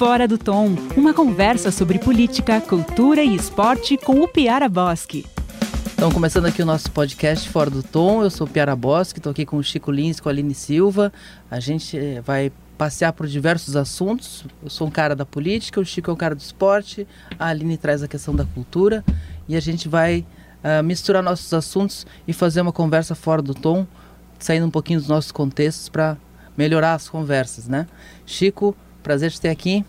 Fora do Tom, uma conversa sobre política, cultura e esporte com o Piara Bosque. Então, começando aqui o nosso podcast Fora do Tom, eu sou o Piara Bosque, estou aqui com o Chico Lins, com a Aline Silva. A gente eh, vai passear por diversos assuntos. Eu sou um cara da política, o Chico é um cara do esporte, a Aline traz a questão da cultura e a gente vai uh, misturar nossos assuntos e fazer uma conversa fora do tom, saindo um pouquinho dos nossos contextos para melhorar as conversas, né? Chico, prazer te ter aqui.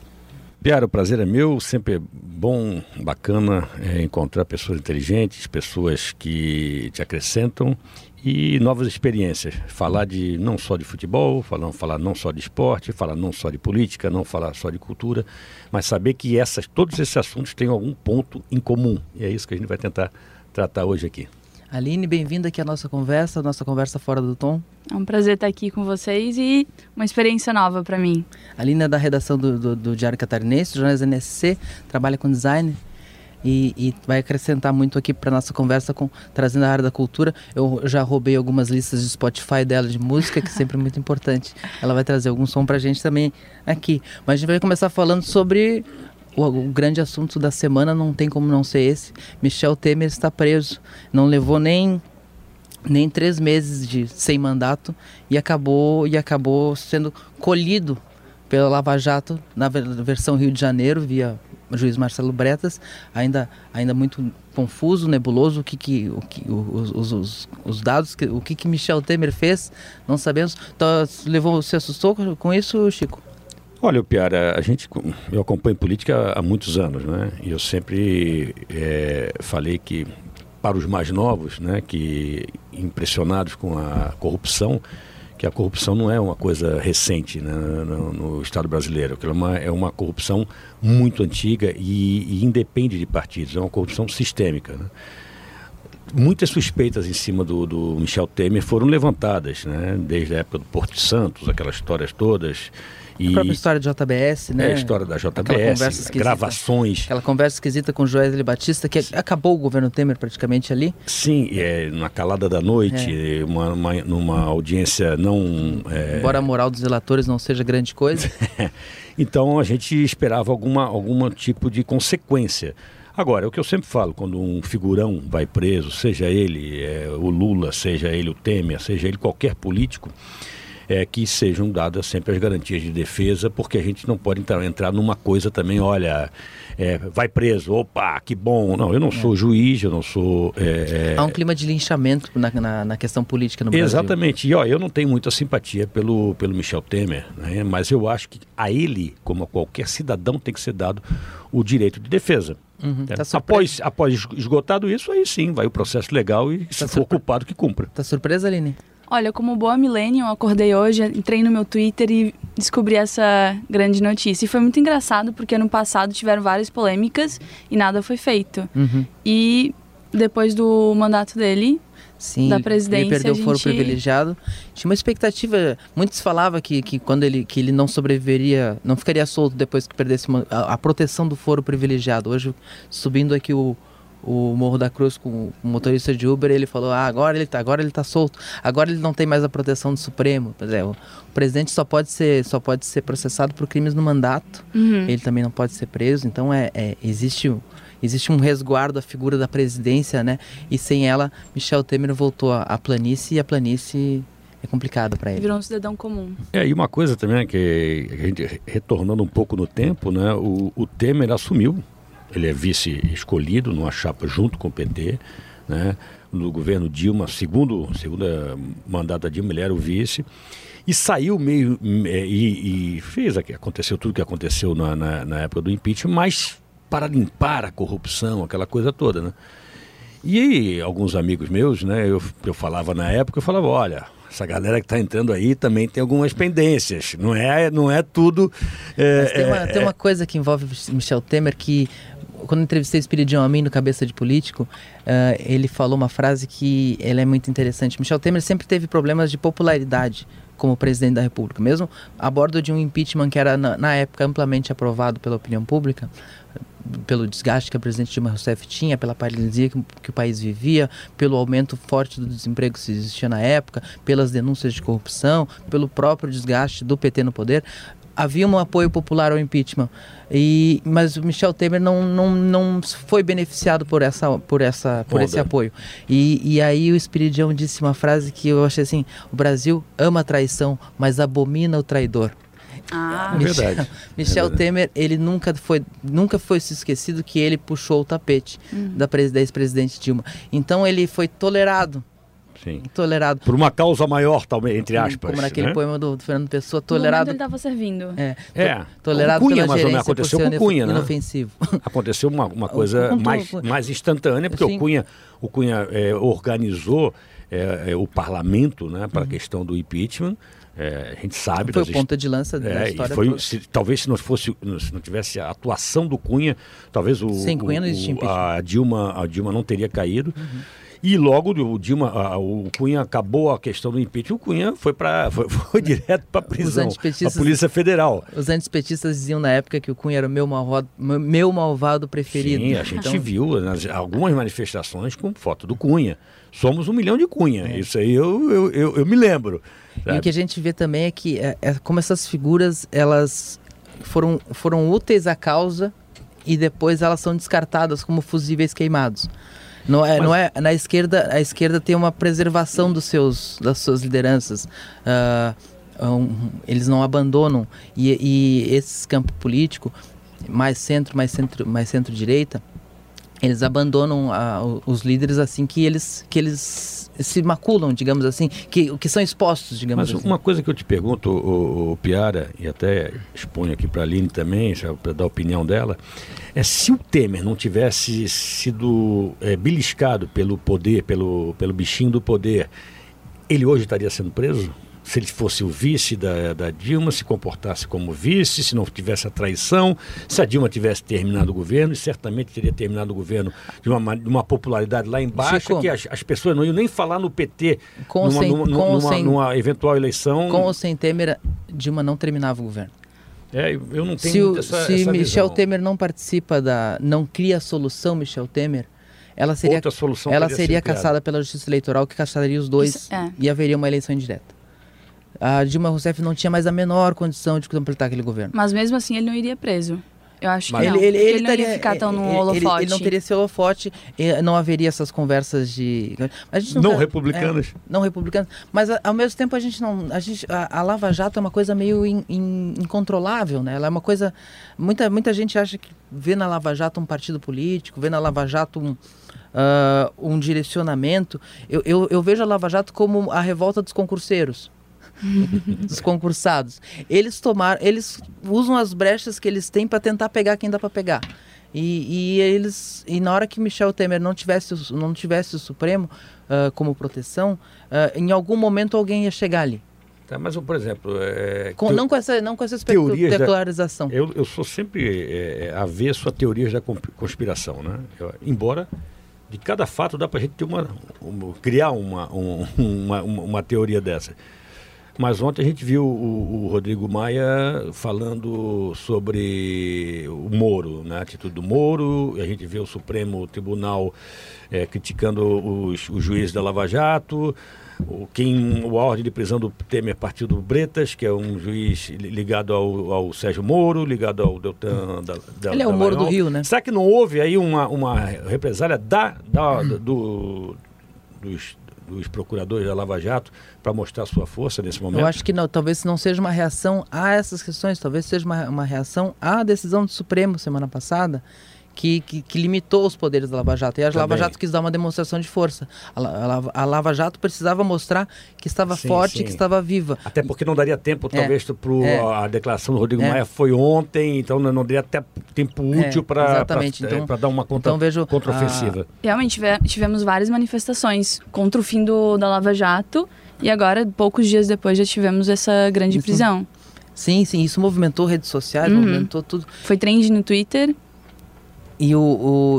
Piara, o prazer é meu, sempre é bom, bacana é, encontrar pessoas inteligentes, pessoas que te acrescentam e novas experiências. Falar de não só de futebol, falar, falar não só de esporte, falar não só de política, não falar só de cultura, mas saber que essas, todos esses assuntos têm algum ponto em comum. E é isso que a gente vai tentar tratar hoje aqui. Aline, bem-vinda aqui à nossa conversa, à nossa conversa fora do tom. É um prazer estar aqui com vocês e uma experiência nova para mim. Aline é da redação do, do, do Diário Catarinense, jornalismo NSC, trabalha com design e, e vai acrescentar muito aqui para nossa conversa com trazendo a área da cultura. Eu já roubei algumas listas de Spotify dela de música, que é sempre muito importante. Ela vai trazer algum som para a gente também aqui. Mas a gente vai começar falando sobre o, o, grande assunto da semana não tem como não ser esse. Michel Temer está preso. Não levou nem nem três meses de sem mandato e acabou e acabou sendo colhido pela Lava Jato na versão Rio de Janeiro via juiz Marcelo Bretas ainda ainda muito confuso nebuloso o que que, o que os, os, os dados que, o que que Michel Temer fez não sabemos então, levou se assustou com isso Chico Olha, Piara, a gente, eu acompanho política há muitos anos, né? E eu sempre é, falei que para os mais novos, né, que impressionados com a corrupção, que a corrupção não é uma coisa recente né, no, no, Estado brasileiro, que é uma, é uma corrupção muito antiga e, e independe de partidos, é uma corrupção sistêmica. Né? Muitas suspeitas em cima do, do Michel Temer foram levantadas, né, desde a época do Porto de Santos, aquelas histórias todas. E a própria história da JBS, né? É, a história da JBS, gravações. Aquela conversa esquisita com o Joesley Batista, que acabou o governo Temer praticamente ali. Sim, é, na calada da noite, é. uma, uma, numa audiência não... É... Embora a moral dos relatores não seja grande coisa. então a gente esperava alguma, algum tipo de consequência. Agora, é o que eu sempre falo, quando um figurão vai preso, seja ele é, o Lula, seja ele o Temer, seja ele qualquer político, é, que sejam dadas sempre as garantias de defesa, porque a gente não pode entrar, entrar numa coisa também, olha, é, vai preso, opa, que bom. Não, eu não é. sou juiz, eu não sou. É, é, Há um clima de linchamento na, na, na, questão política no Brasil. Exatamente. E ó, eu não tenho muita simpatia pelo, pelo Michel Temer, né? mas eu acho que a ele, como a qualquer cidadão, tem que ser dado o direito de defesa. Uhum, tá após, após esgotado isso, aí sim, vai o processo legal e tá se for culpado que cumpra. Tá surpresa, Aline? Olha, como boa millennium, acordei hoje, entrei no meu Twitter e descobri essa grande notícia. E foi muito engraçado porque ano passado tiveram várias polêmicas e nada foi feito. Uhum. E depois do mandato dele, Sim, da presidência. Ele perdeu gente... o foro privilegiado. Tinha uma expectativa. Muitos falavam que, que quando ele, que ele não sobreviveria, não ficaria solto depois que perdesse uma, a, a, proteção do foro privilegiado. Hoje, subindo aqui o, o Morro da Cruz com o motorista de Uber, ele falou: ah, agora ele tá, agora ele tá solto, agora ele não tem mais a proteção do Supremo. Pois é, o, o presidente só pode ser, só pode ser processado por crimes no mandato. Uhum. Ele também não pode ser preso. Então é, é existe existe um resguardo à figura da presidência, né? E sem ela, Michel Temer voltou à planície e a planície é complicado para ele. Virou um cidadão comum. É, e uma coisa também é que a gente retornando um pouco no tempo, né? O, o Temer assumiu ele é vice escolhido numa chapa junto com o PT, né? No governo Dilma, segundo segunda mandato da Dilma, ele era o vice e saiu meio é, e, e fez aconteceu tudo que aconteceu na, na, na, época do impeachment, mas para limpar a corrupção, aquela coisa toda, né? E alguns amigos meus, né? Eu, eu falava na época, eu falava, olha, essa galera que está entrando aí também tem algumas pendências. Não é, não é tudo. É, tem, uma, é, tem uma coisa que envolve Michel Temer que quando entrevistei o Espiridião Amin no Cabeça de Político, uh, ele falou uma frase que ela é muito interessante. Michel Temer sempre teve problemas de popularidade como presidente da República, mesmo a bordo de um impeachment que era na, na época amplamente aprovado pela opinião pública, pelo desgaste que a presidente Dilma Rousseff tinha, pela paralisia que, que, o país vivia, pelo aumento forte do desemprego que existia na época, pelas denúncias de corrupção, pelo próprio desgaste do PT no poder havia um apoio popular ao impeachment. E, mas o Michel Temer não, não, não foi beneficiado por, essa, por, essa, por esse apoio. E, e aí o Espiridião disse uma frase que eu achei assim: o Brasil ama a traição, mas abomina o traidor. Ah, é verdade. Michel é verdade. Temer, ele nunca foi, nunca foi se esquecido que ele puxou o tapete Uhum. da ex-presidente Dilma. Então ele foi tolerado, Sim. tolerado. Por uma causa maior, talvez, entre aspas. Como naquele né? poema do, do Fernando Pessoa, no tolerado. ele estava servindo. É, É, to- tolerado com Cunha, pela gerência por aconteceu ser com Cunha, né? inofensivo. Aconteceu uma, uma coisa mais, mais instantânea, porque Sim. o Cunha, o Cunha é, organizou é, é, o parlamento né, para a questão do impeachment. É, a gente sabe Uhum. Foi o ponta de lança da É, e história. foi, se, talvez se não fosse, se não tivesse a atuação do Cunha, talvez o, Sem Cunha não o- o- impeachment. Uhum. a Dilma, a Dilma não teria caído. E logo o Dilma, a- o Cunha acabou a questão do impeachment, o Cunha foi para foi, foi direto para a prisão, a polícia federal. Os antipetistas diziam na época que o Cunha era o meu malvado, meu malvado preferido. Sim, a gente Então, viu nas, algumas manifestações com foto do Cunha. Somos um milhão de Cunha. Isso aí eu, eu, eu, eu me lembro. E sabe? o que a gente vê também é que é, é como essas figuras elas foram, foram úteis à causa e depois elas são descartadas como fusíveis queimados. Não é, Mas- não é na esquerda a esquerda tem uma preservação dos seus das suas lideranças. Ah, um, eles não abandonam e, e esse campo político mais centro mais centro mais centro direita eles abandonam ah, o- os líderes assim que eles que eles se maculam, digamos assim, que que são expostos, digamos Mas assim. uma coisa que eu te pergunto, o, Piara, e até exponho aqui para a Aline também, para dar a opinião dela, é se o Temer não tivesse sido é, beliscado pelo poder, pelo, pelo bichinho do poder, ele hoje estaria sendo preso? Se ele fosse o vice da, da Dilma, se comportasse como vice, se não tivesse a traição, se a Dilma tivesse terminado o governo, e certamente teria terminado o governo de uma, ma- de uma popularidade lá embaixo, Chico. que as, as pessoas não iam nem falar no PT Com numa, sem- numa- numa- sem- numa eventual eleição. Com ou sem Temer, Dilma não terminava o governo. É, eu não tenho Se, o, essa, se essa Michel visão. Temer não participa da, não cria a solução Michel Temer, ela seria, Outra solução ela seria caçada pela Justiça Eleitoral, que caçaria os dois Isso, é. e haveria uma eleição indireta. A Dilma Rousseff não tinha mais a menor condição de completar aquele governo. Mas mesmo assim ele não iria preso. Eu acho Mas que não. porque ele, não estaria- ia ficar tão no ele- ele- holofote. Ele, não teria esse holofote, e não haveria essas conversas de. A gente Não republicanas. é, não republicanas. Mas ao mesmo tempo a gente não. A, gente, a, a Lava Jato é uma coisa meio in- in- incontrolável, né? Ela é uma coisa. Muita, muita gente acha que vê na Lava Jato um partido político, vê na Lava Jato um. ah, um direcionamento. Eu, eu, eu vejo a Lava Jato como a revolta dos concurseiros dos concursados. Eles tomaram, eles usam as brechas que eles têm para tentar pegar quem dá para pegar. E, e eles e na hora que Michel Temer não tivesse o- não tivesse o Supremo ah, como proteção, ah, em algum momento alguém ia chegar ali. Tá, mas, por exemplo, é, Com- teo- não com essa não com essa da- espetacularização. eu, eu sou sempre é, avesso a teorias da conspiração, né? Eu- embora de cada fato dá para a gente ter uma, uma- criar uma, um- uma, uma, uma teoria dessa. Mas ontem a gente viu o, o Rodrigo Maia falando sobre o Moro, né? a atitude do Moro, a gente vê o Supremo Tribunal eh, criticando os, os juízes da Lava Jato, o, quem, a ordem de prisão do Temer partiu do Bretas, que é um juiz li- ligado ao, ao Sérgio Moro, ligado ao Deltan da, da Ele é o Moro do. Rio, né? Será que não houve aí uma, uma represália da, da, do, dos, dos procuradores da Lava Jato para mostrar sua força nesse momento? Eu acho que não, talvez não seja uma reação a essas questões, talvez seja uma, uma reação à decisão do Supremo semana passada, que, que, que limitou os poderes da Lava Jato. E a Lava Também. Jato quis dar uma demonstração de força. A, a Lava- a Lava Jato precisava mostrar que estava Sim, forte, sim. que estava viva. Até porque não daria tempo, talvez, para é. a declaração do Rodrigo É. Maia foi ontem, então não não daria até tempo útil É, para exatamente. Então- dar uma contra, então vejo, contraofensiva. Realmente tive- tivemos várias manifestações contra o fim do, da Lava Jato e agora, poucos dias depois, já tivemos essa grande Isso. prisão. Sim, sim, isso movimentou redes sociais, Uhum. movimentou tudo. Foi trend no Twitter. E, o,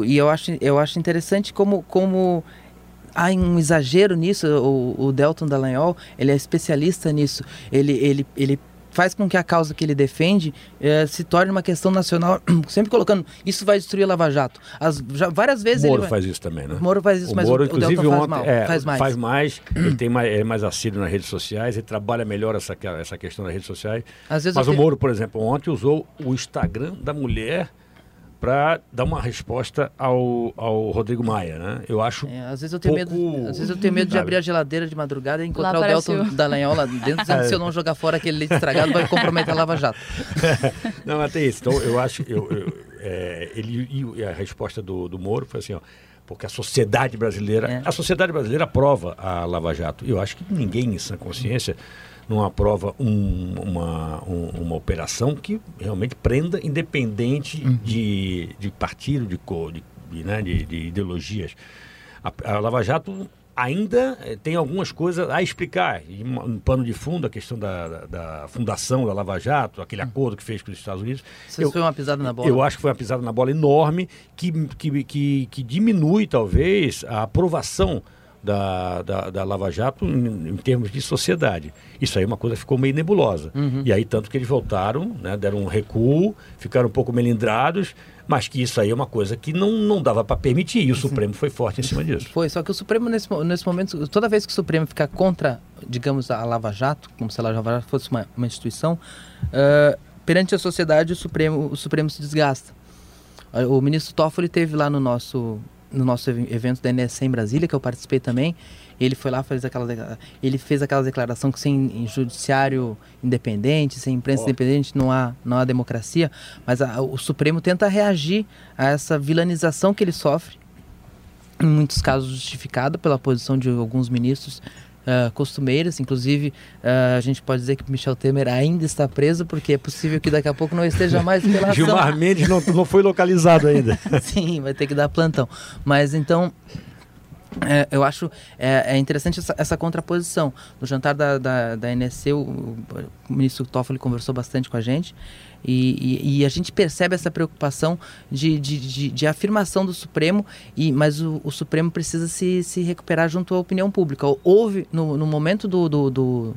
o- e eu, acho, eu acho interessante como, como há um exagero nisso. O, o Delton Dallagnol, ele é especialista nisso. Ele, ele, ele faz com que a causa que ele defende eh, se torne uma questão nacional, sempre colocando isso vai destruir a Lava Jato. As, já, várias vezes Moro ele faz isso também, né? Moro faz isso, o mas Moro, o, inclusive, o Deltan faz, ontem, mal, é, faz mais. Faz mais, ele tem mais, é mais assíduo nas redes sociais, ele trabalha melhor essa, essa questão das redes sociais. Às vezes mas o Moro, por exemplo, ontem usou o Instagram da mulher para dar uma resposta ao, ao Rodrigo Maia, né? Eu acho É, às vezes eu tenho pouco- medo, às vezes eu tenho medo de abrir a geladeira de madrugada e encontrar Lá o Delton Dallagnol lá dentro, dizendo que se eu não jogar fora aquele leite estragado vai comprometer a Lava Jato. Não, tem isso. Então, eu acho. Eu, eu- é, ele, e a resposta do, do Moro foi assim: ó, porque a sociedade brasileira. É. A sociedade brasileira aprova a Lava Jato. E eu acho que ninguém em sã consciência não aprova um- uma, um- uma operação que realmente prenda, independente de, de partido, de cor, de, de, né, de, de ideologias. A, a Lava Jato ainda eh, tem algumas coisas a explicar. E um pano de fundo, a questão da, da, da fundação da Lava Jato, aquele acordo que fez com os Estados Unidos. Isso Eu- foi uma pisada na bola. eu acho que foi uma pisada na bola enorme que, que, que, que diminui, talvez, a aprovação da, da, da Lava Jato em, em termos de sociedade. Isso aí é uma coisa que ficou meio nebulosa. E aí, tanto que eles voltaram, né, deram um recuo, ficaram um pouco melindrados, mas que isso aí é uma coisa que não, não dava para permitir. E o Supremo foi forte em cima disso. Foi, só que o Supremo, nesse, nesse momento, toda vez que o Supremo ficar contra, digamos, a Lava Jato, como se a Lava Jato fosse uma, uma instituição, ah, perante a sociedade, o Supremo, o Supremo se desgasta. O ministro Toffoli teve lá no nosso, no nosso ev- evento da NSC em Brasília, que eu participei também. Ele foi lá, fez aquela, ele fez aquela declaração que sem judiciário independente, sem imprensa Ó. independente, não há, não há democracia. Mas a- o Supremo tenta reagir a essa vilanização que ele sofre em muitos casos justificada pela posição de alguns ministros ah, costumeiros. Inclusive, ah, a gente pode dizer que Michel Temer ainda está preso, porque é possível que daqui a pouco não esteja mais pela ação. Gilmar Mendes não, não foi localizado ainda. Sim, vai ter que dar plantão. Mas então. É, eu acho é, é interessante essa, essa contraposição. No jantar da, da, da NSC, o, o ministro Toffoli conversou bastante com a gente e, e- e a gente percebe essa preocupação de, de, de, de afirmação do Supremo, e, mas o, o Supremo precisa se, se recuperar junto à opinião pública. Houve, no, no momento do, do, do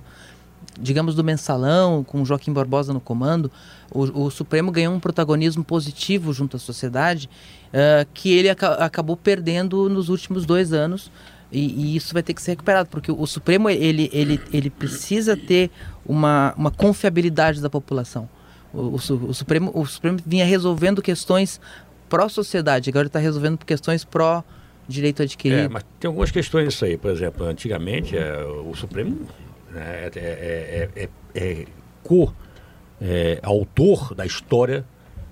digamos, do mensalão, com o Joaquim Barbosa no comando, o, o Supremo ganhou um protagonismo positivo junto à sociedade eh, que ele aca- acabou perdendo nos últimos dois anos. E, e isso vai ter que ser recuperado, porque o Supremo ele, ele, ele precisa ter uma, uma confiabilidade da população. O, o o Supremo, o Supremo vinha resolvendo questões pró-sociedade, agora está resolvendo questões pró-direito adquirido. É, mas tem algumas questões nisso aí. Por exemplo, antigamente é, o Supremo né, é, é, é, é, é co é, da história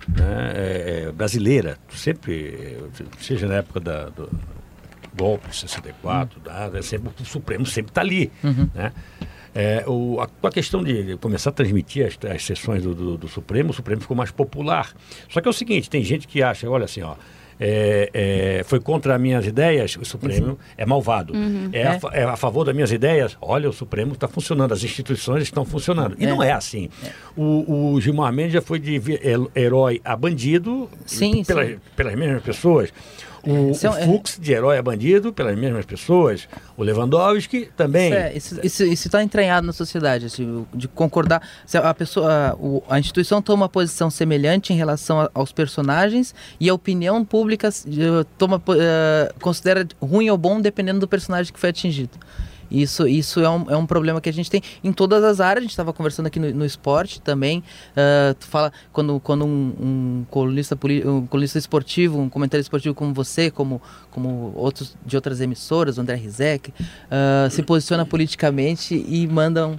né, é, é, brasileira. Sempre, seja na época da, do golpe de 64, da, é sempre, o Supremo sempre está ali. Né? É, o, a, com a questão de começar a transmitir as, as sessões do, do, do Supremo, o Supremo ficou mais popular. Só que é o seguinte, tem gente que acha, olha assim, ó, é, é, foi contra as minhas ideias, o Supremo é malvado. É, a, fa- é a favor das minhas ideias, olha, o Supremo está funcionando, as instituições estão funcionando. E É. não é assim. O, o Gilmar Mendes já foi de herói a bandido Sim, pelas, sim. pelas mesmas pessoas. O, Esse é o Fux de herói a bandido pelas mesmas pessoas. O Lewandowski também. Isso é, isso, está entranhado na sociedade, assim, de concordar. Se a pessoa, a, a instituição toma uma posição semelhante em relação a- aos personagens e a opinião pública eh, toma, eh, considera ruim ou bom dependendo do personagem que foi atingido. Isso, isso é, um, é um problema que a gente tem em todas as áreas. A gente estava conversando aqui no, no esporte também. ah, tu fala quando, quando um, um colunista, um colunista esportivo, um comentário esportivo como você, como, como outros de outras emissoras, o André Rizek, ah, se posiciona politicamente e mandam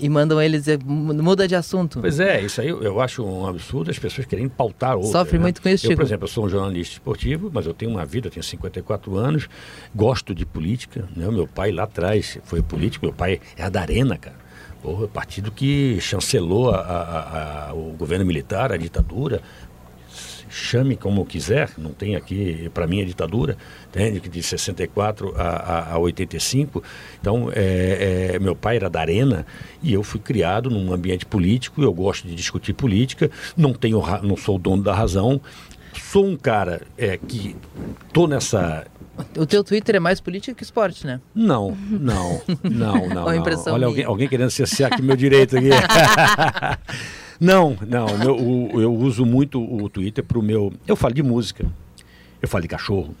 e mandam eles dizer, "Mu- muda de assunto. Pois é, isso aí eu, acho um absurdo as pessoas querem pautar outro. Sofre muito com isso, Eu, por exemplo, eu sou um jornalista esportivo, mas eu tenho uma vida, eu tenho 54 anos, gosto de política. Né? Meu pai lá atrás foi político, meu pai era da Arena, cara. Porra, partido que chancelou a- a- a- o governo militar, a ditadura. Chame como quiser, não tem aqui, para mim, a ditadura, entende? Que de 64 a, a, a 85. Então, é, é, meu pai era da Arena e eu fui criado num ambiente político, eu gosto de discutir política, não, tenho, não sou o dono da razão, sou um cara é, que estou nessa O teu Twitter é mais política que esporte, né? Não, não, não, não. Não. Olha, alguém, alguém querendo cessear aqui meu direito aqui. não, não. meu- o- eu uso muito o Twitter para o meu. Eu falo de música, eu falo de cachorro,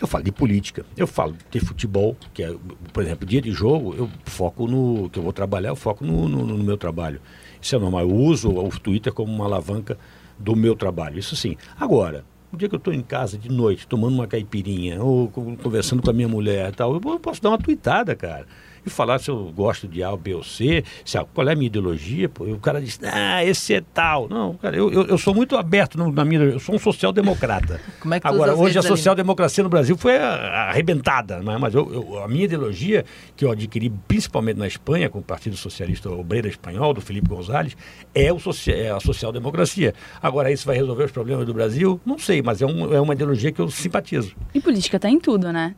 eu falo de política, eu falo de futebol, que é, por exemplo, dia de jogo, eu foco no. que eu vou trabalhar, eu foco no, no- no meu trabalho. Isso é normal. Eu uso o Twitter como uma alavanca do meu trabalho. Isso sim. Agora, o dia que eu estou em casa de noite, tomando uma caipirinha, ou co- conversando com a minha mulher e tal, eu posso dar uma tweetada, cara. E falar se eu gosto de A, B ou C, se qual é a minha ideologia, pô. E o cara diz, ah, esse é tal. Não, cara, eu, eu, eu sou muito aberto no- na minha. Eu sou um social-democrata. Como é que Agora, hoje a social-democracia no Brasil foi a- arrebentada, né? mas eu- eu- a minha ideologia, que eu adquiri principalmente na Espanha, com o Partido Socialista Obreiro Espanhol, do Felipe González, é, o é a social-democracia. Agora, isso vai resolver os problemas do Brasil? Não sei, mas é, um- é uma ideologia que eu simpatizo. E política tá em tudo, né?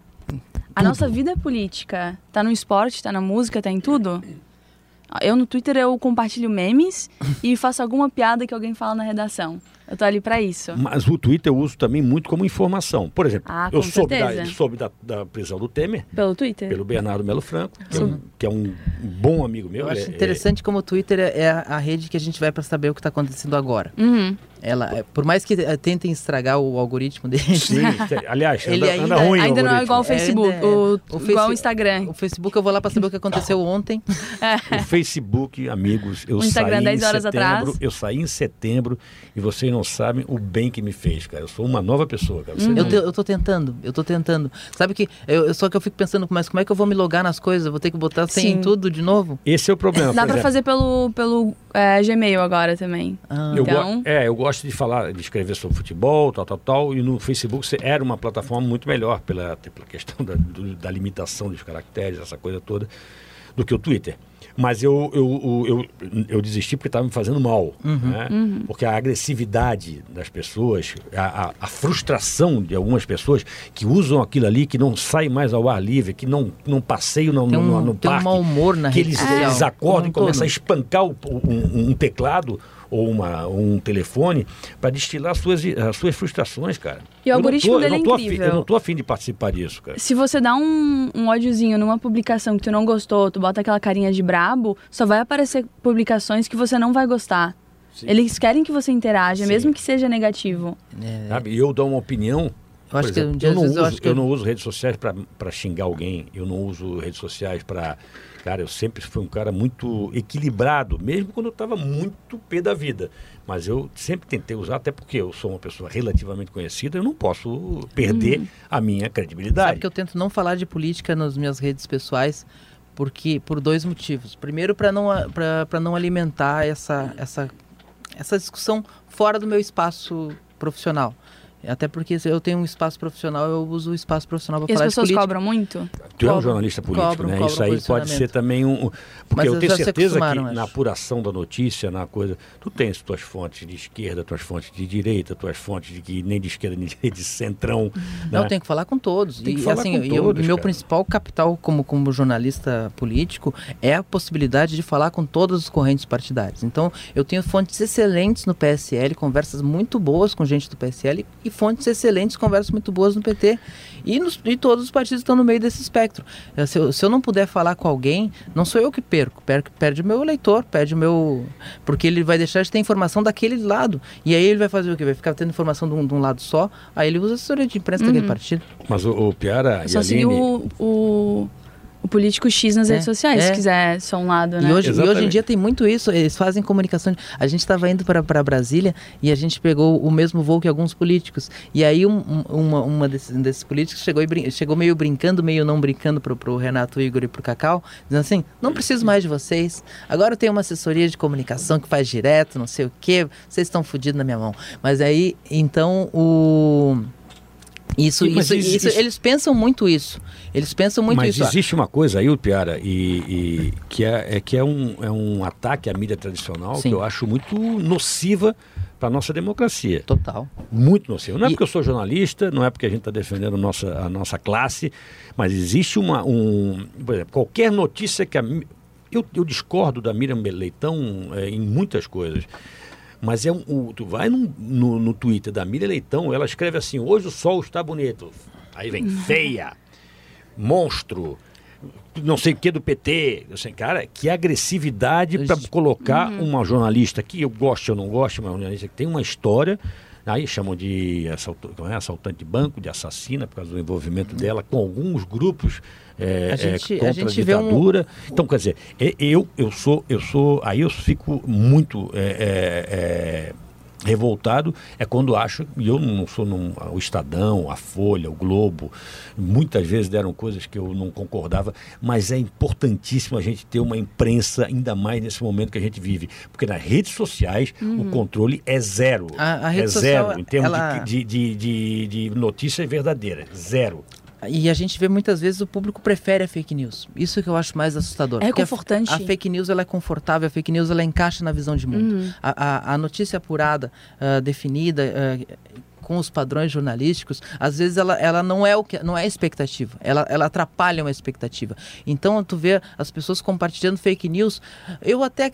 A nossa vida é política. Tá no esporte, tá na música, tá em tudo. Eu no Twitter eu compartilho memes e faço alguma piada que alguém fala na redação. Eu tô ali pra isso. Mas o Twitter eu uso também muito como informação. Por exemplo, Ah, eu soube, da, soube da, da prisão do Temer, Pelo Twitter? pelo Bernardo Melo Franco, que é, um, que é um bom amigo meu. Eu acho é- interessante como o Twitter é é a, a rede que a gente vai para saber o que está acontecendo agora. Uhum. Ela, é, por mais que eh, tentem estragar o algoritmo dele, Sim, tem- aliás, Ele anda, ainda- anda ruim o Ainda não é igual o Facebook, é. o, O igual o Instagram. o Facebook eu vou lá para saber o que aconteceu ontem. O Facebook, amigos, eu O Instagram, saí 10 em horas setembro, atrás. eu saí em setembro e vocês não sabem o bem que me fez, cara. Eu sou uma nova pessoa, cara. Você Eu, te- eu tô tentando, eu tô tentando. Sabe que eu, eu- só que eu fico pensando, mas como é que eu vou me logar nas coisas? Eu vou ter que botar sem Sim. tudo de novo? Esse é o problema. Dá exemplo. fazer pelo, pelo é, Gmail agora também. Ah, Eu, Então- é, eu gosto de falar, de escrever sobre futebol, tal, tal, tal, e no Facebook você era uma plataforma muito melhor pela, pela questão da, do- da limitação dos caracteres, essa coisa toda, do que o Twitter. Mas eu, eu, eu, eu, eu desisti porque estava me fazendo mal. né? Porque a agressividade das pessoas, a, a- a frustração de algumas pessoas que usam aquilo ali, que não saem mais ao ar livre, que não, não passeiam no, Tem um- no, no tem um parque. mau humor na que eles, social, eles acordam e um começam a espancar o- um, um teclado ou uma, um telefone para destilar suas, as suas frustrações, cara. E o Eu algoritmo tô- dele é tô afim- incrível. eu não tô afim de participar disso, cara. Se você dá um, um ódiozinho numa publicação que tu não gostou, tu bota aquela carinha de brabo, só vai aparecer publicações que você não vai gostar. Eles querem que você interaja, Sim. mesmo que seja negativo. é, Sabe? E eu dou uma opinião. Eu acho que não uso, eu eu não uso redes sociais para xingar alguém. Eu não uso redes sociais para. Cara, eu sempre fui um cara muito equilibrado, mesmo quando eu estava muito pé da vida. Mas eu sempre tentei usar, até porque eu sou uma pessoa relativamente conhecida, eu não posso perder a minha credibilidade. Sabe que eu tento não falar de política nas minhas redes pessoais porque por dois motivos. Primeiro, para não, a- pra- pra não alimentar essa, essa, essa discussão fora do meu espaço profissional. Até porque se eu tenho um espaço profissional, eu uso o espaço profissional para E as falar de pessoas política. cobram muito? Tu é um jornalista político, cobram, né? cobram Isso aí pode ser também um. Porque Mas eu tenho certeza que acostumaram, na acho. apuração da notícia, na coisa, tu tens tuas fontes de esquerda, tuas fontes de direita, tuas fontes de que nem de esquerda nem de, de centrão. Não, né? eu tenho que falar com todos. Tem que e falar assim, com eu- todos, meu cara. principal capital como, como jornalista político é a possibilidade de falar com todas as correntes partidárias. Então, eu tenho fontes excelentes no PSL, conversas muito boas com gente do PSL e fontes excelentes, conversas muito boas no PT. E, nos- e todos os partidos estão no meio desse espectro. Se eu, se eu não puder falar com alguém, não sou eu que perco, perco perde o meu eleitor, perde o meu. Porque ele vai deixar de ter informação daquele lado. E aí ele vai fazer o quê? Vai ficar tendo informação de um, de um lado só, aí ele usa a assessoria de imprensa daquele partido. Mas o, o Piara e só a segui Aline, o, o, o político X nas É, redes sociais, é. se quiser só um lado, né? E hoje, e hoje em dia tem muito isso, eles fazem comunicação. A gente estava indo para Brasília e a gente pegou o mesmo voo que alguns políticos. E aí um, um- uma, uma desses, desses políticos chegou, e brin- chegou meio brincando, meio não brincando pro, pro Renato Igor e pro Cacau, dizendo assim, não preciso mais de vocês. Agora eu tenho uma assessoria de comunicação que faz direto, não sei o quê, vocês estão fodidos na minha mão. Mas aí, então, o... Isso, mas isso, isso- isso- eles pensam muito isso. Eles pensam muito mas isso. existe uma coisa aí, Piara, e, e que, é, é que é um, é um ataque à mídia tradicional Sim. que eu acho muito nociva para a nossa democracia. Total. Muito nociva. Não é E- porque eu sou jornalista, não é porque a gente está defendendo nossa, a nossa classe, mas existe uma. Um, por exemplo, qualquer notícia que a. Eu, eu discordo da Miriam Leitão é, em muitas coisas. Mas é um, o- tu vai num- no, no Twitter da Miriam Leitão, ela escreve assim: hoje o sol está bonito. Aí vem feia, monstro, não sei o que do PT. Eu sei, cara, que agressividade para colocar uhum. uma jornalista que eu gosto ou não gosto, uma jornalista que tem uma história. Aí chamam de é, assaltante de banco, de assassina, por causa do envolvimento dela com alguns grupos é, a gente, é, contra a, gente a ditadura. Um... Então, quer dizer, eu, eu sou, eu sou. Aí eu fico muito. É, é revoltado é quando acho, e eu não sou num, o Estadão, a Folha, o Globo, muitas vezes deram coisas que eu não concordava, mas é importantíssimo a gente ter uma imprensa, ainda mais nesse momento que a gente vive, porque nas redes sociais uhum. o controle é zero. A, a é zero em termos ela... de, de, de, de notícia verdadeira, zero. E a gente vê muitas vezes o público prefere a fake news. Isso que eu acho mais assustador. É confortante. A, a, fake news ela é confortável, a fake news ela encaixa na visão de mundo. Uhum. A, a, a, notícia apurada, uh, definida, uh, com os padrões jornalísticos, às vezes ela, ela não é o que não é a expectativa, ela, ela atrapalha uma expectativa. Então tu vê as pessoas compartilhando fake news, eu até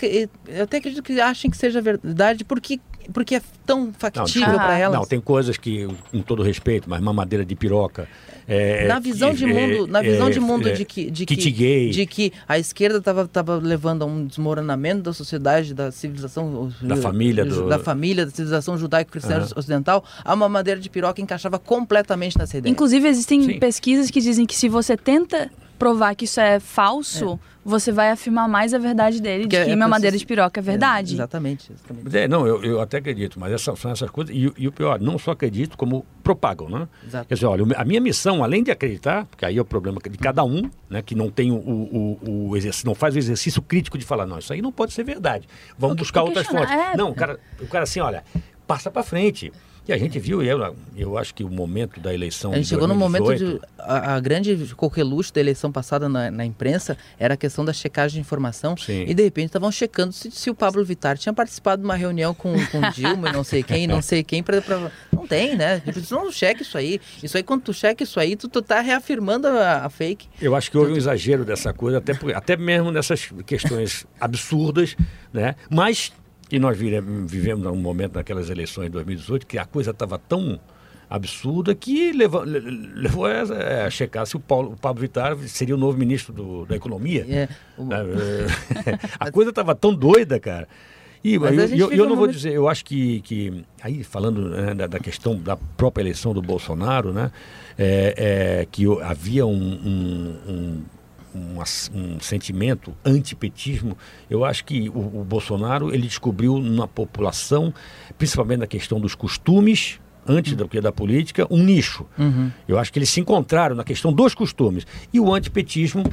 eu até acredito que achem que seja verdade porque porque é tão factível para elas. Não, tem coisas que, com todo respeito, mas mamadeira de piroca. É, na visão de mundo, na visão é, de mundo de que de que, gay. de que a esquerda estava tava levando a um desmoronamento da sociedade, da civilização, da família, do... da família, da civilização judaico-cristã uhum. ocidental, a mamadeira de piroca encaixava completamente nessa ideia. Inclusive existem Sim. pesquisas que dizem que se você tenta provar que isso é falso, é. você vai afirmar mais a verdade dele Porque de que é madeira de piroca é verdade. É, exatamente. exatamente. É, não, eu, eu até acredito, mas essas, são essas coisas. E, e, o pior, não só acredito, como propagam, né? Exato. Quer dizer, olha, a minha missão, além de acreditar, porque aí é o problema de cada um, né, que não tem o, o, o exercício, não faz o exercício crítico de falar, não, isso aí não pode ser verdade. Vamos buscar outras fontes. É. Não, o cara, o cara assim, olha, passa para frente. E a gente viu, eu, eu acho que o momento da eleição. A gente chegou 2018, no momento de. A, a grande coqueluche da eleição passada na, na, imprensa era a questão da checagem de informação. Sim. E de repente estavam checando se, se, o Pablo Vittar tinha participado de uma reunião com, com Dilma e não sei quem, não sei quem. Pra, pra... Não tem, né? Não cheque isso aí. Isso aí, quando tu checa isso aí, tu, tu tá reafirmando a, a fake. Eu acho que houve um exagero dessa coisa, até, até mesmo nessas questões absurdas, né? Mas e nós vivemos um momento naquelas eleições de 2018 que a coisa estava tão absurda que levou, levou a, é, a, checar se o, Paulo, o Pablo Vittar seria o novo ministro do, da Economia. É, o... a coisa estava tão doida, cara. E eu, eu, eu, não vou dizer, eu acho que, que aí falando né, da, da, questão da própria eleição do Bolsonaro, né, é, é que havia um, um, um um, um sentimento antipetismo, eu acho que o, o Bolsonaro ele descobriu na população, principalmente na questão dos costumes, antes do que da política, um nicho. Uhum. Eu acho que eles se encontraram na questão dos costumes. E o antipetismo,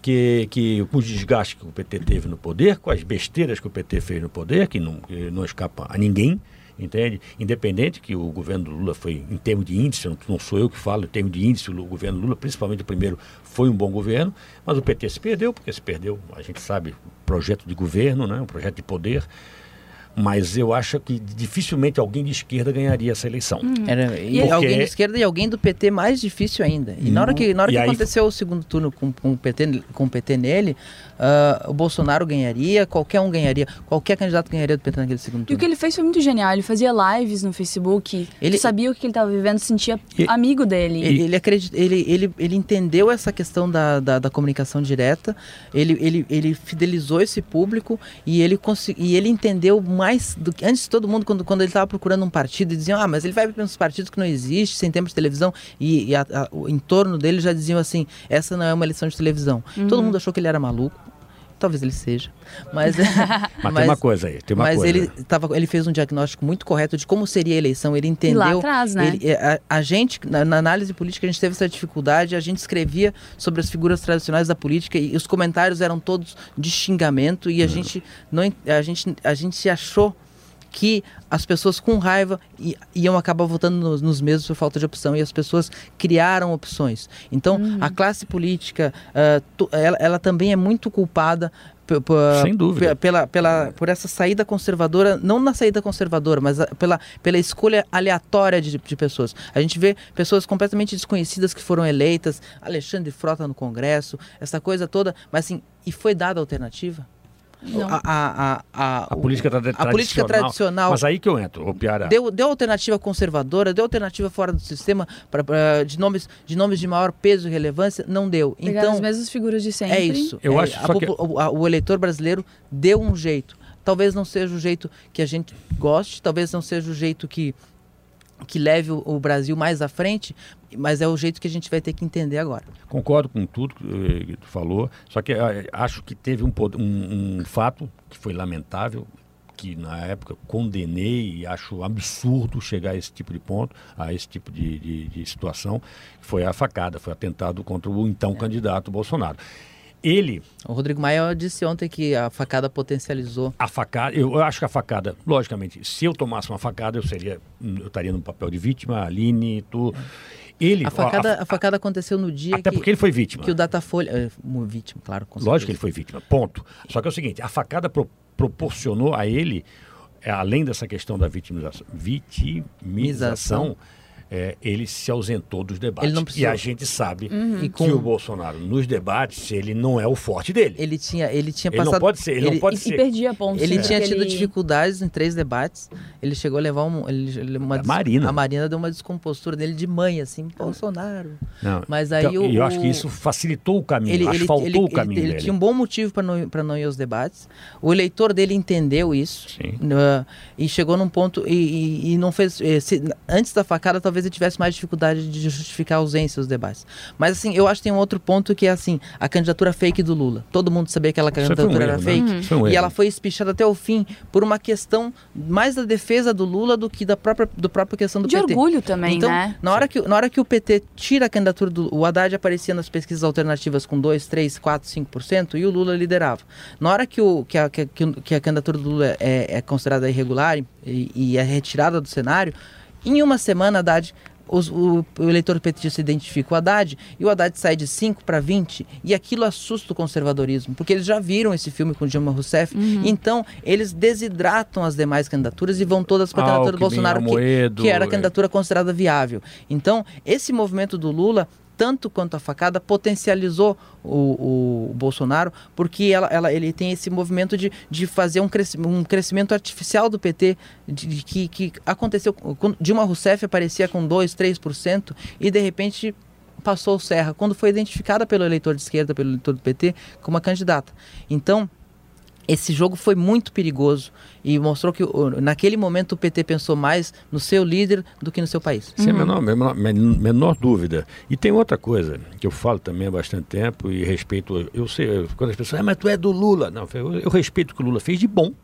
que, que com o desgaste que o PT teve no poder, com as besteiras que o PT fez no poder, que não, que não escapa a ninguém, entende? Independente que o governo do Lula foi, em termos de índice, não sou eu que falo, em termos de índice, o governo Lula, principalmente o primeiro, foi um bom governo, mas o PT se perdeu, porque se perdeu, a gente sabe, projeto de governo, né, um projeto de poder, mas eu acho que dificilmente alguém de esquerda ganharia essa eleição. Hum. Era, e Porque... alguém de esquerda e alguém do PT mais difícil ainda. E hum. na hora que, na hora que aconteceu o segundo turno com, com, o PT, com o PT nele, uh, o Bolsonaro ganharia, qualquer um ganharia, qualquer candidato ganharia do PT naquele segundo turno. E o que ele fez foi muito genial. Ele fazia lives no Facebook, ele sabia o que ele estava vivendo, sentia amigo dele. Ele, ele, acredita, ele, ele, ele entendeu essa questão da, da, da comunicação direta, ele, ele, ele fidelizou esse público e ele, e ele entendeu mais do que antes todo mundo, quando, quando ele estava procurando um partido, e diziam, ah, mas ele vai para uns partidos que não existem, sem tempo de televisão, e, e a, a, o entorno dele já diziam assim, essa não é uma eleição de televisão. Uhum. Todo mundo achou que ele era maluco Talvez ele seja. Mas, mas, mas tem uma coisa aí. Tem uma mas coisa. Ele, tava, ele fez um diagnóstico muito correto de como seria a eleição. Ele entendeu. E lá atrás, né? Ele, a, a, gente, na, na, análise política, a gente teve essa dificuldade. A gente escrevia sobre as figuras tradicionais da política e os comentários eram todos de xingamento. E a, hum. gente, não, a, gente, a gente achou que as pessoas com raiva iam acabar votando nos, nos, mesmos por falta de opção e as pessoas criaram opções. Então, uhum. a classe política, uh, tu, ela, ela, também é muito culpada sem dúvida. Pela, pela, por essa saída conservadora, não na saída conservadora, mas pela, pela escolha aleatória de, de pessoas. A gente vê pessoas completamente desconhecidas que foram eleitas, Alexandre Frota no Congresso, essa coisa toda, mas assim, e foi dada alternativa? A, a, a, a, política, tra a política tradicional. Mas aí que eu entro, o Piara. Deu, deu alternativa conservadora, deu alternativa fora do sistema pra, pra, de, nomes, de nomes de maior peso e relevância, não deu. Pegar então, as mesmas figuras de sempre. É isso. Eu é, acho a, que... o, o eleitor brasileiro deu um jeito. Talvez não seja o jeito que a gente goste, talvez não seja o jeito que que leve o, Brasil mais à frente, mas é o jeito que a gente vai ter que entender agora. Concordo com tudo que tu falou, só que eh, acho que teve um, um, um fato que foi lamentável, que na época condenei e acho absurdo chegar a esse tipo de ponto, a esse tipo de, de, de situação, foi a facada, foi atentado contra o então é. candidato Bolsonaro. Ele. O Rodrigo Maia disse ontem que a facada potencializou. A facada, eu acho que a facada, logicamente, se eu tomasse uma facada, eu seria, eu estaria no papel de vítima, Aline, tu. Ele, a facada, a, a, a facada aconteceu no dia até que, porque ele foi vítima. Que o Datafolha, é, vítima, claro, com Lógico que ele foi vítima. Ponto. Só que é o seguinte, a facada pro, proporcionou a ele, é, além dessa questão da vitimização, vitimização é, ele se ausentou dos debates. E a gente sabe uhum. que com... o Bolsonaro, nos debates, ele não é o forte dele. Ele tinha, ele tinha ele passado. Não pode ser, ele, ele não pode e, ser. E perdia pontos. Ele tinha tido ele... dificuldades em três debates. Ele chegou a levar um, ele, uma a Marina. A Marina deu uma descompostura dele de mãe, assim, Bolsonaro. Não. Mas aí então, o, eu acho que isso facilitou o caminho, ele, asfaltou ele, o caminho ele, dele. tinha um bom motivo para não, não ir aos debates. O eleitor dele entendeu isso. Uh, e chegou num ponto e, e, e não fez. Eh, se, antes da facada, talvez ele tivesse mais dificuldade de justificar a ausência dos debates. Mas assim, eu acho que tem um outro ponto que é assim, a candidatura fake do Lula. Todo mundo sabia que aquela candidatura um era erro, fake. Né? Um e ela foi espichada até o fim por uma questão mais da defesa do Lula do que da própria, do própria questão do de PT. De orgulho também, então, né? Na hora, que, na hora que o PT tira a candidatura do o Haddad aparecia nas pesquisas alternativas com 2, 3, 4, 5% e o Lula liderava. Na hora que, o, que, a, que, que a candidatura do Lula é, é considerada irregular e, e é retirada do cenário, em uma semana, Haddad os, o, o, eleitor petista se identifica com o Haddad e o Haddad sai de 5 para 20 e aquilo assusta o conservadorismo, porque eles já viram esse filme com Dilma Rousseff, uhum. então eles desidratam as demais candidaturas e vão todas para a candidatura do Bolsonaro, que, que, era a candidatura considerada viável. Então, esse movimento do Lula tanto quanto a facada potencializou o, o Bolsonaro, porque ela, ela, ele tem esse movimento de, de fazer um, cresc um crescimento artificial do PT, de, de, que, que aconteceu. Dilma Rousseff aparecia com 2, 3% e de repente passou o Serra, quando foi identificada pelo eleitor de esquerda, pelo eleitor do PT, como uma candidata. Então, esse jogo foi muito perigoso e mostrou que naquele momento o PT pensou mais no seu líder do que no seu país. Sem uhum. menor, menor, menor, dúvida. E tem outra coisa que eu falo também há bastante tempo e respeito. Eu sei, quando as pessoas, ah, mas tu é do Lula. Não, eu, eu respeito o que o Lula fez de bom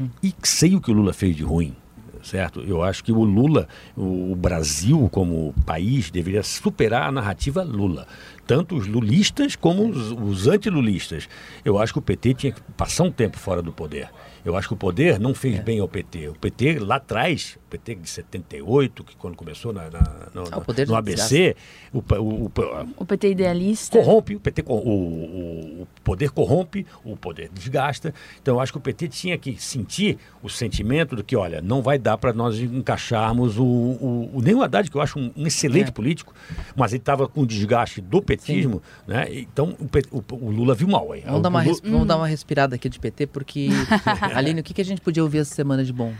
hum. e sei o que o Lula fez de ruim certo? Eu acho que o Lula, o Brasil como país, deveria superar a narrativa Lula tanto os lulistas como os, os antilulistas. Eu acho que o PT tinha que passar um tempo fora do poder. Eu acho que o poder não fez é. bem ao PT. O PT lá atrás, o PT de 78, que quando começou na, na no, ah, no ABC, o, o, o, o, PT idealista. Corrompe, o, PT, o, o, poder corrompe, o poder desgasta. Então eu acho que o PT tinha que sentir o sentimento de que, olha, não vai dar para nós encaixarmos o, o, o, nem o Haddad, que eu acho um, um excelente é. político, mas ele estava com o desgaste do petismo, Sim. né? Então o, o, Lula viu mal aí. Vamos, dar uma, Lula... vamos dar uma respirada aqui de PT, porque Aline, o que, que a gente podia ouvir essa semana de bom?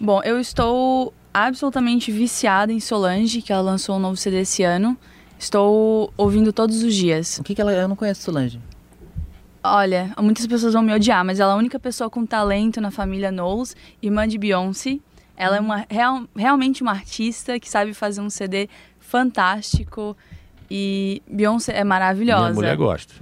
Bom, eu estou absolutamente viciada em Solange, que ela lançou um novo CD esse ano. Estou ouvindo todos os dias. O que, que ela. Eu não conheço Solange. Olha, muitas pessoas vão me odiar, mas ela é a única pessoa com talento na família Knowles, irmã de Beyoncé. Ela é uma, real, realmente uma artista que sabe fazer um CD fantástico. E Beyoncé é maravilhosa. Minha mulher gosta.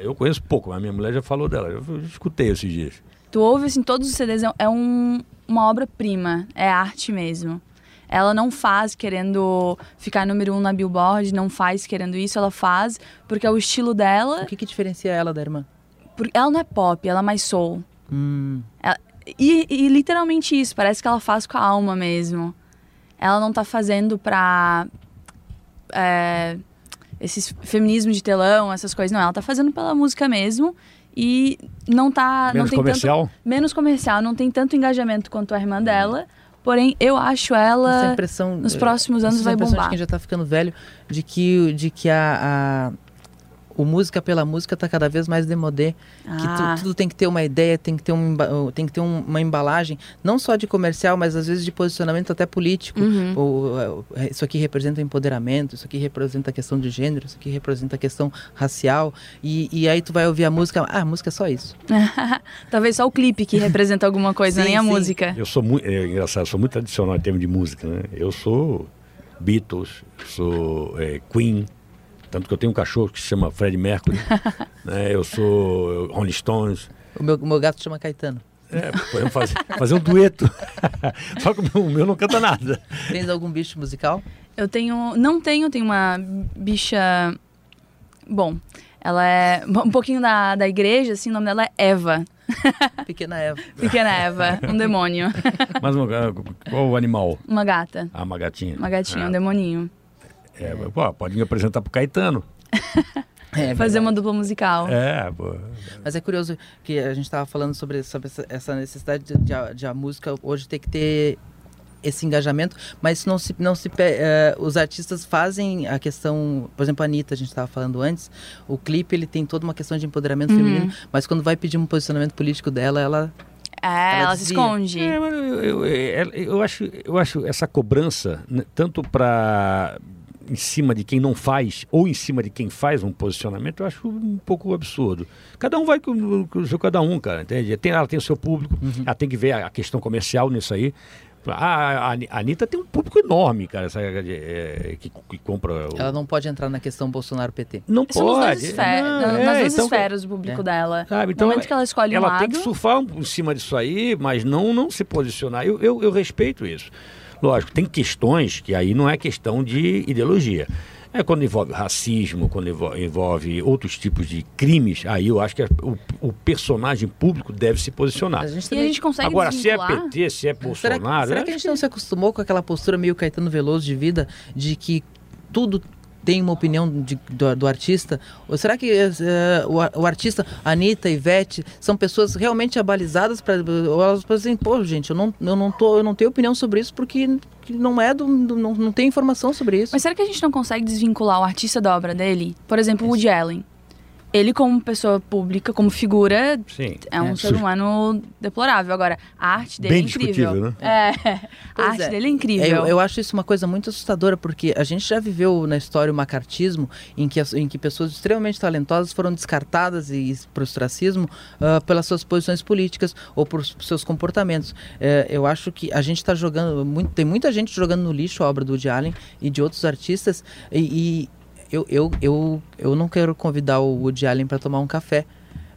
Eu conheço pouco, mas minha mulher já falou dela. Eu escutei esses dias. Tu ouve, assim, todos os CDs, é um, uma obra-prima, é arte mesmo. Ela não faz querendo ficar número um na Billboard, não faz querendo isso, ela faz porque é o estilo dela. O que, que diferencia ela da irmã? Porque ela não é pop, ela é mais soul. Hum. Ela, e, e, literalmente isso, parece que ela faz com a alma mesmo. Ela não tá fazendo pra. É, esses feminismos de telão, essas coisas, não. Ela tá fazendo pela música mesmo e não tá menos não tem comercial tanto, menos comercial não tem tanto engajamento quanto a irmã dela porém eu acho ela impressão, nos próximos anos vai bombar de quem já está ficando velho de que de que a, a o música pela música está cada vez mais demodé. Ah. Que tu, ah. tudo tem que ter uma ideia, tem que ter, um, tem que ter um, uma embalagem, não só de comercial, mas às vezes de posicionamento até político. Uhum. O, isso aqui representa empoderamento, isso aqui representa a questão de gênero, isso aqui representa a questão racial. E, e aí tu vai ouvir a música, ah, a música é só isso. Talvez só o clipe que representa alguma coisa, sim, nem a sim. música. Eu sou muito, é engraçado, sou muito tradicional em termos de música, né? Eu sou Beatles, sou é, Queen, tanto que eu tenho um cachorro que se chama Fred Mercury. né? Eu sou Rolling Stones. O meu, o meu gato se chama Caetano. É, podemos fazer, fazer um dueto. Só que o meu, o meu não canta nada. Tens algum bicho musical? Eu tenho. Não tenho, tenho uma bicha. Bom, ela é um pouquinho da, da igreja, assim, o nome dela é Eva. Pequena Eva. Pequena Eva, um demônio. Mas qual o animal? Uma gata. Ah, uma gatinha. Uma gatinha, é. um demoninho. É, pô, pode me apresentar pro Caetano. É, Fazer uma dupla musical. É, pô. Mas é curioso que a gente estava falando sobre, sobre essa necessidade de, de, de, a música hoje ter que ter esse engajamento, mas não se, não se uh, os artistas fazem a questão, por exemplo, a Anitta, a gente estava falando antes, o clipe ele tem toda uma questão de empoderamento uhum. feminino, mas quando vai pedir um posicionamento político dela, ela é, ela, ela se esconde. É, eu, eu, eu, eu, acho, eu acho essa cobrança, né, tanto para em cima de quem não faz ou em cima de quem faz um posicionamento, eu acho um pouco absurdo. Cada um vai com, com o seu cada um, cara, entende? Tem, ela tem o seu público, uhum. ela tem que ver a, questão comercial nisso aí. A, a, a Anitta tem um público enorme, cara, essa, é, que, que, compra. O... Ela não pode entrar na questão Bolsonaro-PT. Não pode. Nas, esfer não, nas é, duas então, esferas do público é. dela. Sabe, então, no momento que ela escolhe ela um tem que surfar em cima disso aí, mas não, não se posicionar. Eu, eu, eu respeito isso. Lógico, tem questões que aí não é questão de ideologia. É quando envolve racismo, quando envolve outros tipos de crimes, aí eu acho que o, o personagem público deve se posicionar. A gente também... E a gente consegue Agora, desvincular? se é PT, se é Bolsonaro... Será, será que a gente não se acostumou com aquela postura meio Caetano Veloso de vida, de que tudo tem uma opinião de, do, do, artista? Ou será que uh, o, o, artista, Anitta, Ivete, são pessoas realmente abalizadas para elas dizem, pô, gente, eu não, eu, não tô, eu não tenho opinião sobre isso porque não é do, do, não, não tem informação sobre isso. Mas será que a gente não consegue desvincular o artista da obra dele? Por exemplo, o Woody Allen ele como pessoa pública, como figura, Sim, é um é. ser humano deplorável. Agora, a arte dele Bem é incrível. Né? É, a arte é. dele é incrível. Eu, eu, acho isso uma coisa muito assustadora, porque a gente já viveu na história o macartismo, em que, em que pessoas extremamente talentosas foram descartadas e para o ostracismo uh, pelas suas posições políticas ou por seus comportamentos. Uh, eu acho que a gente está jogando, muito, tem muita gente jogando no lixo a obra do Woody Allen e de outros artistas, e, e eu, eu, eu, eu não quero convidar o Woody Allen para tomar um café,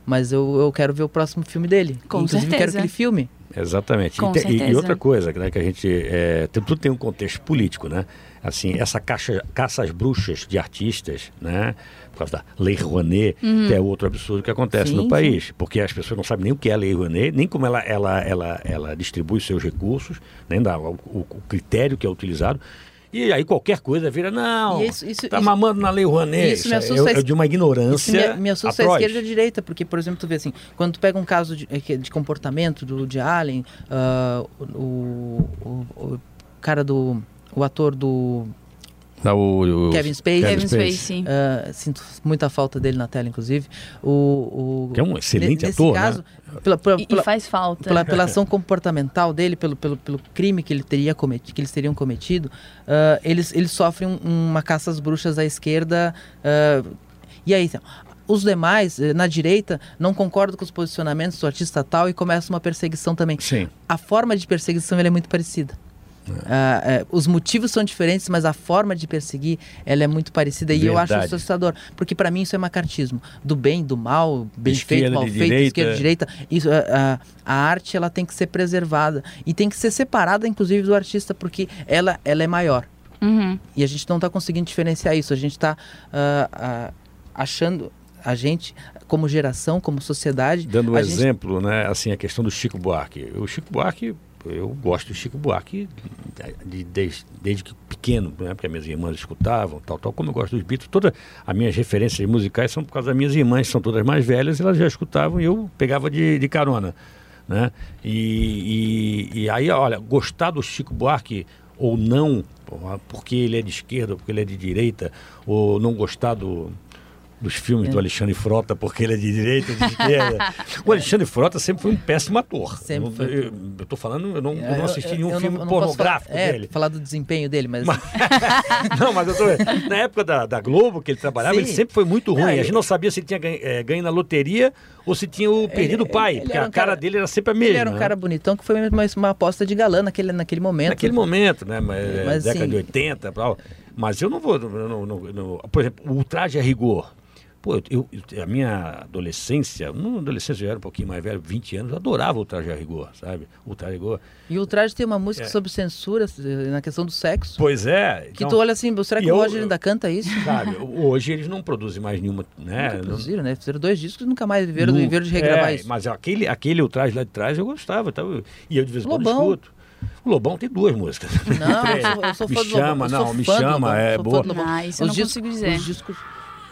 mas eu, eu quero ver o próximo filme dele. Com Inclusive, certeza. quero que ele filme. Exatamente. Com e, certeza. e, outra coisa, né, que a gente. É, tudo tem um contexto político, né? Assim, essa caixa, caça às bruxas de artistas, né? Por causa da Lei Rouanet, uhum. que é outro absurdo que acontece sim, no país. Sim. Porque as pessoas não sabem nem o que é a Lei Rouanet, nem como ela, ela, ela, ela distribui seus recursos, nem da, o, o critério que é utilizado. E aí qualquer coisa vira, não, isso, isso, tá isso, mamando na lei Rouanet. Isso me assusta. É, é de uma ignorância me, me, assusta a esquerda e a direita, porque, por exemplo, tu vê assim, quando tu pega um caso de, é de comportamento do de Allen, uh, o, o, o cara do... o ator do o, o Kevin Spacey. Kevin Spacey. Uh, sinto muita falta dele na tela, inclusive. O, o, que é um excelente ator, né? caso, né? Pela, pela, e, pela, e, faz falta. Pela, pela ação comportamental dele, pelo, pelo, pelo crime que, ele teria cometido, que eles teriam cometido, uh, eles, eles sofrem uma caça às bruxas à esquerda. Uh, e aí, então, os demais, eh, na direita, não concordam com os posicionamentos do artista tal e começa uma perseguição também. Sim. A forma de perseguição é muito parecida. Uh, uh, os motivos são diferentes, mas a forma de perseguir ela é muito parecida Verdade. e eu acho assustador, porque para mim isso é macartismo, do bem, do mal, bem esquerda, feito, mal feito, direita. esquerda, direita. Isso, uh, a arte ela tem que ser preservada e tem que ser separada, inclusive, do artista, porque ela, ela é maior. Uhum. E a gente não está conseguindo diferenciar isso. A gente está achando a gente como geração, como sociedade. Dando um exemplo, gente... né? Assim, a questão do Chico Buarque. O Chico Buarque eu gosto do Chico Buarque de, desde, desde que pequeno, né? porque minhas irmãs escutavam, tal, tal, como eu gosto dos Beatles, todas as minhas referências musicais são por causa das minhas irmãs, são todas mais velhas, elas já escutavam e eu pegava de, de carona. Né? E, e, e aí, olha, gostar do Chico Buarque ou não, porque ele é de esquerda, porque ele é de direita, ou não gostar do, dos filmes é. do Alexandre Frota, porque ele é de direita ou de esquerda. o Alexandre Frota sempre foi um péssimo ator. Sempre foi. Eu, eu tô falando, eu não, eu não assisti eu, nenhum filme não, pornográfico falar, dele. É, falar do desempenho dele, mas. mas não, mas eu tô, na época da, da Globo, que ele trabalhava, Sim. ele sempre foi muito ruim. Não, a gente não sabia se ele tinha ganho, é, ganho na loteria ou se tinha o perdido o pai, porque a cara, dele era sempre a mesma. Ele era um né? cara bonitão que foi uma, uma aposta de galã naquele, naquele momento. Naquele momento, né? Mas, é, mas década assim, de 80 tal. Mas eu não vou. Não, não, não, por exemplo, o traje a rigor. Pô, eu, eu, a minha adolescência, não adolescência, eu era um pouquinho mais velho, 20 anos, eu adorava o traje a rigor, sabe? O traje a rigor. E o traje tem uma música é. sobre censura na questão do sexo. Pois é. Que então, tu olha assim, será que o Roger ainda canta isso? Sabe, hoje eles não produzem mais nenhuma, né? Nunca produziram, né? Fizeram dois discos e nunca mais viveram, viveram de regravar é, isso. Mas aquele, aquele o traje lá de trás eu gostava, tava, e eu de vez em quando escuto. O Lobão tem duas músicas. Não, eu sou, eu sou fã me do chama, Lobão. não, me chama, é boa. Ah, isso eu não discos, consigo dizer. Os discos,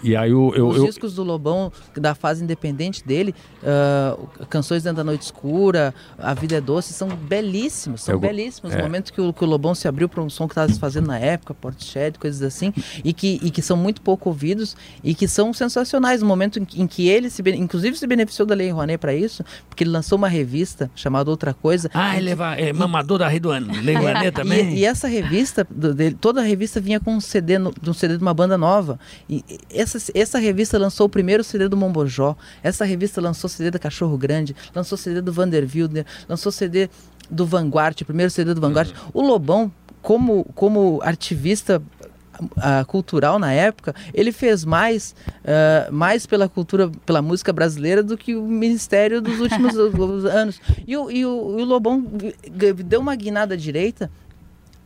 e aí eu, eu, Os eu... discos do Lobão, da fase independente dele, uh, Canções Dentro da Noite Escura, A Vida é Doce, são belíssimos, são eu... belíssimos. É. No momento que o, que o Lobão se abriu para um som que estava se fazendo na época, Portishead, coisas assim, e que, e que são muito pouco ouvidos e que são sensacionais. No momento em, em que ele, se, inclusive, se beneficiou da Lei Rouanet para isso, porque ele lançou uma revista chamada Outra Coisa. Ah, ele é, é mamador da Lei Rouanet também? E, e, essa revista, dele, toda a revista vinha com um CD, no, um CD de uma banda nova. E essa essa, essa revista lançou o primeiro CD do Mombojó, essa revista lançou o CD da Cachorro Grande, lançou CD do Vander Wilder, lançou CD do Vanguard, o primeiro CD do Vanguard. Uhum. O Lobão, como, como ativista uh, cultural na época, ele fez mais, uh, mais pela cultura, pela música brasileira do que o Ministério dos últimos anos. E o, e, o, e o Lobão deu uma guinada direita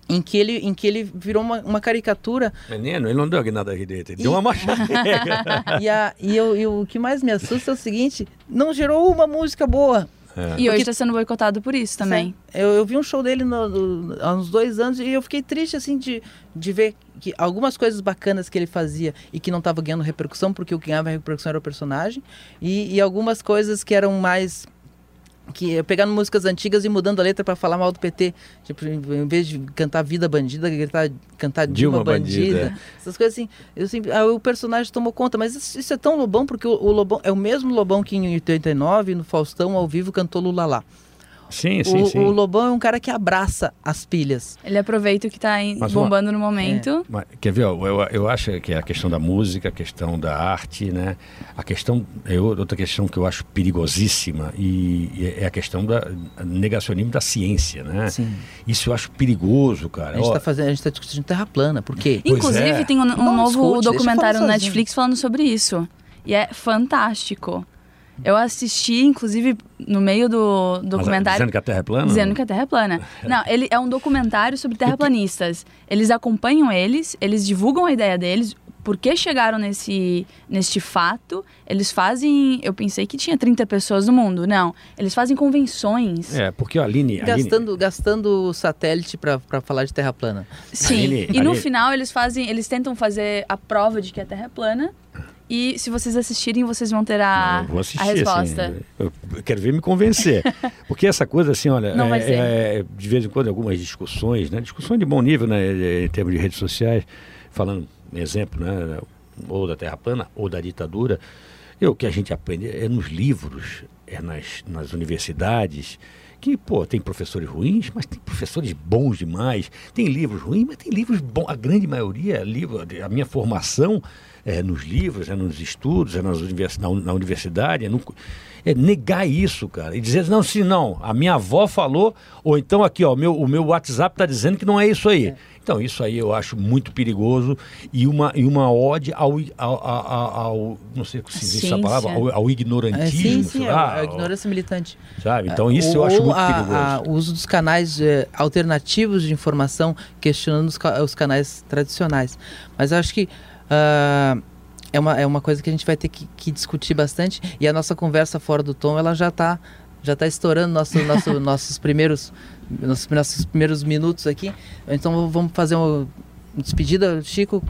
em que ele, em que ele virou uma, uma caricatura. Menino, ele não deu nada direita, ele e... deu uma machada. e, a, e, eu, e o que mais me assusta é o seguinte: não gerou uma música boa. É. E hoje está sendo boicotado por isso também. Eu, eu vi um show dele no, no, há uns dois anos e eu fiquei triste assim de, de ver que algumas coisas bacanas que ele fazia e que não estava ganhando repercussão, porque o que ganhava repercussão era o personagem, e, e algumas coisas que eram mais que pegando músicas antigas e mudando a letra para falar mal do PT. Tipo, em vez de cantar Vida Bandida, gritar, cantar Dilma, Dilma bandida. bandida. Essas coisas assim. Eu sempre, ah, o personagem tomou conta, mas isso, isso é tão Lobão, porque o, o, Lobão é o mesmo Lobão que em 89, no Faustão, ao vivo, cantou Lula lá. Sim, sim, o, sim. O Lobão é um cara que abraça as pilhas. Ele aproveita o que está bombando uma... no momento. É. Mas, quer ver? Eu, eu acho que é a questão da música, a questão da arte, né? A questão, é outra questão que eu acho perigosíssima e, e é a questão da negacionismo da ciência, né? Sim. Isso eu acho perigoso, cara. A gente está fazendo, a gente está discutindo terra plana, por quê? Inclusive é. tem um, um novo discute, documentário no Netflix falando sobre isso. E é fantástico. Eu assisti, inclusive, no meio do documentário. Dizendo que a Terra é plana? Dizendo que a Terra é plana. Não, ele é um documentário sobre terraplanistas. Eles acompanham eles, eles divulgam a ideia deles, por que chegaram nesse, neste fato. Eles fazem. Eu pensei que tinha 30 pessoas no mundo. Não. Eles fazem convenções. É, porque a Aline. Gastando, Aline... gastando satélite para falar de terra plana. Sim. Aline, e no final eles fazem. Eles tentam fazer a prova de que a Terra é plana. E se vocês assistirem, vocês vão ter a, Não, assistir, a resposta. Assim, eu quero ver me convencer. Porque essa coisa, assim, olha, é, é, de vez em quando algumas discussões, né? Discussões de bom nível, né? Em termos de redes sociais, falando, exemplo, né? Ou da Terra Plana, ou da ditadura. E o que a gente aprende é nos livros, é nas, nas universidades que, pô, tem professores ruins, mas tem professores bons demais. Tem livros ruins, mas tem livros bons. A grande maioria, livro, a minha formação é, nos livros, é nos estudos, é nas univers, na, na, universidade, é, no, é, negar isso, cara. E dizer, não, se não, a minha avó falou, ou então aqui, ó, meu, o meu WhatsApp está dizendo que não é isso aí. É. Então, isso aí eu acho muito perigoso e uma, e uma ode ao, ao, ao, ao não sei se existe essa palavra, ao, ao ignorantismo. É, sim, sim, lá, a ignorância militante. Sabe? Então, isso eu acho muito a, perigoso. O uso dos canais eh, alternativos de informação, questionando os, os canais tradicionais. Mas eu acho que Uh, é, uma, é uma coisa que a gente vai ter que, que, discutir bastante e a nossa conversa fora do tom ela já está já tá estourando nosso, nosso, nossos primeiros nossos, nossos primeiros minutos aqui então vamos fazer uma despedida Chico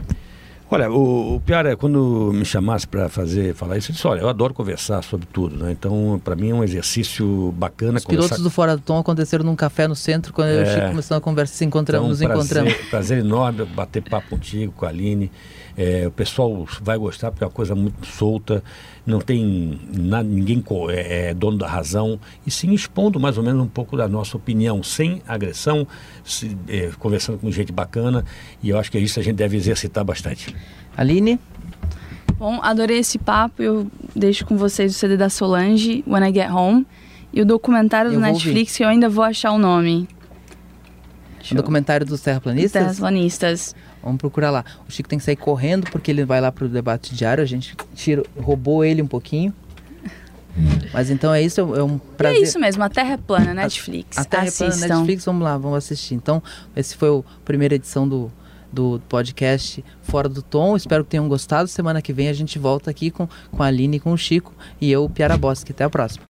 Olha, o, o Piara, quando me chamasse para fazer, falar isso, eu disse, olha, eu adoro conversar sobre tudo, né? Então, para mim é um exercício bacana. Os conversar... pilotos do Fora do Tom aconteceram num café no centro, quando é... eu e o Chico começamos a conversa, se encontramos, então, nos prazer, encontramos. Prazer enorme bater papo contigo, com a Aline. É, o pessoal vai gostar porque é uma coisa muito solta, não tem nada, ninguém é, é, dono da razão, e sim expondo mais ou menos um pouco da nossa opinião, sem agressão, se, é, conversando com gente bacana, e eu acho que é isso a gente deve exercitar bastante. Aline? Bom, adorei esse papo, eu deixo com vocês o CD da Solange, When I Get Home, e o documentário do Netflix, ouvir. que eu ainda vou achar o nome. O documentário dos terraplanistas? Terraplanistas. Vamos procurar lá. O Chico tem que sair correndo porque ele vai lá para o debate diário. A gente tira, roubou ele um pouquinho. Mas então é isso, é um prazer. E é isso mesmo, a Terra é plana, Netflix. A, a Terra Assistam. é plana, Netflix, vamos lá, vamos assistir. Então, esse foi a primeira edição do, do podcast Fora do Tom. Espero que tenham gostado. Semana que vem a gente volta aqui com, com a Aline e com o Chico. E eu, Piara Bosque. Até a próxima.